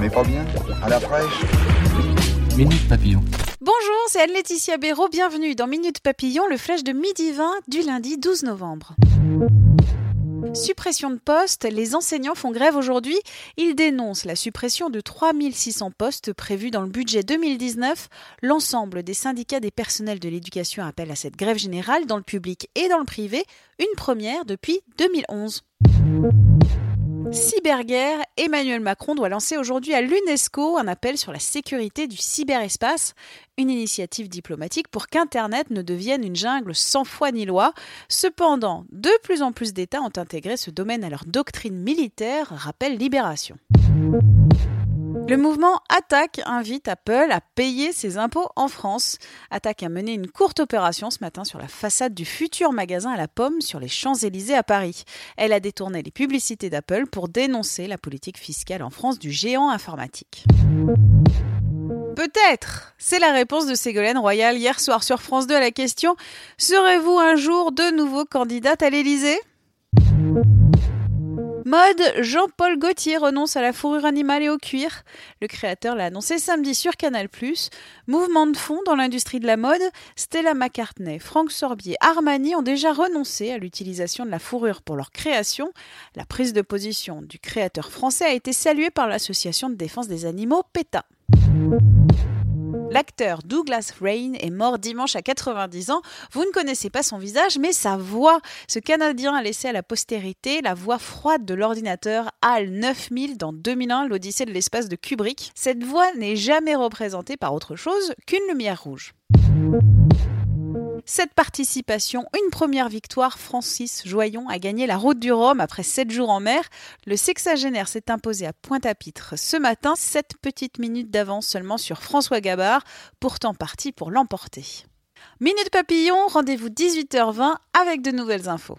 On n'est pas bien À la fraîche Minute Papillon. Bonjour, c'est Anne-Laetitia Béraud. Bienvenue dans Minute Papillon, le flash de midi 20 du lundi 12 novembre. Suppression de postes, les enseignants font grève aujourd'hui. Ils dénoncent la suppression de 3600 postes prévus dans le budget 2019. L'ensemble des syndicats des personnels de l'éducation appellent à cette grève générale dans le public et dans le privé, une première depuis 2011. Cyberguerre, Emmanuel Macron doit lancer aujourd'hui à l'UNESCO un appel sur la sécurité du cyberespace, une initiative diplomatique pour qu'Internet ne devienne une jungle sans foi ni loi. Cependant, de plus en plus d'États ont intégré ce domaine à leur doctrine militaire, rappelle Libération. Le mouvement Attaque invite Apple à payer ses impôts en France. Attaque a mené une courte opération ce matin sur la façade du futur magasin à la pomme sur les Champs-Élysées à Paris. Elle a détourné les publicités d'Apple pour dénoncer la politique fiscale en France du géant informatique. Peut-être C'est la réponse de Ségolène Royal hier soir sur France 2 à la question Serez-vous un jour de nouveau candidate à l'Élysée? Mode, Jean-Paul Gaultier renonce à la fourrure animale et au cuir. Le créateur l'a annoncé samedi sur Canal+. Mouvement de fond dans l'industrie de la mode, Stella McCartney, Franck Sorbier, Armani ont déjà renoncé à l'utilisation de la fourrure pour leur création. La prise de position du créateur français a été saluée par l'association de défense des animaux PETA. L'acteur Douglas Rain est mort dimanche à 90 ans. Vous ne connaissez pas son visage, mais sa voix. Ce Canadien a laissé à la postérité la voix froide de l'ordinateur HAL 9000 dans 2001, l'Odyssée de l'espace de Kubrick. Cette voix n'est jamais représentée par autre chose qu'une lumière rouge. Cette participation, une première victoire, Francis Joyon a gagné la route du Rhum après 7 jours en mer. Le sexagénaire s'est imposé à Pointe-à-Pitre ce matin, 7 petites minutes d'avance seulement sur François Gabard, pourtant parti pour l'emporter. Minute Papillon, rendez-vous 18h20 avec de nouvelles infos.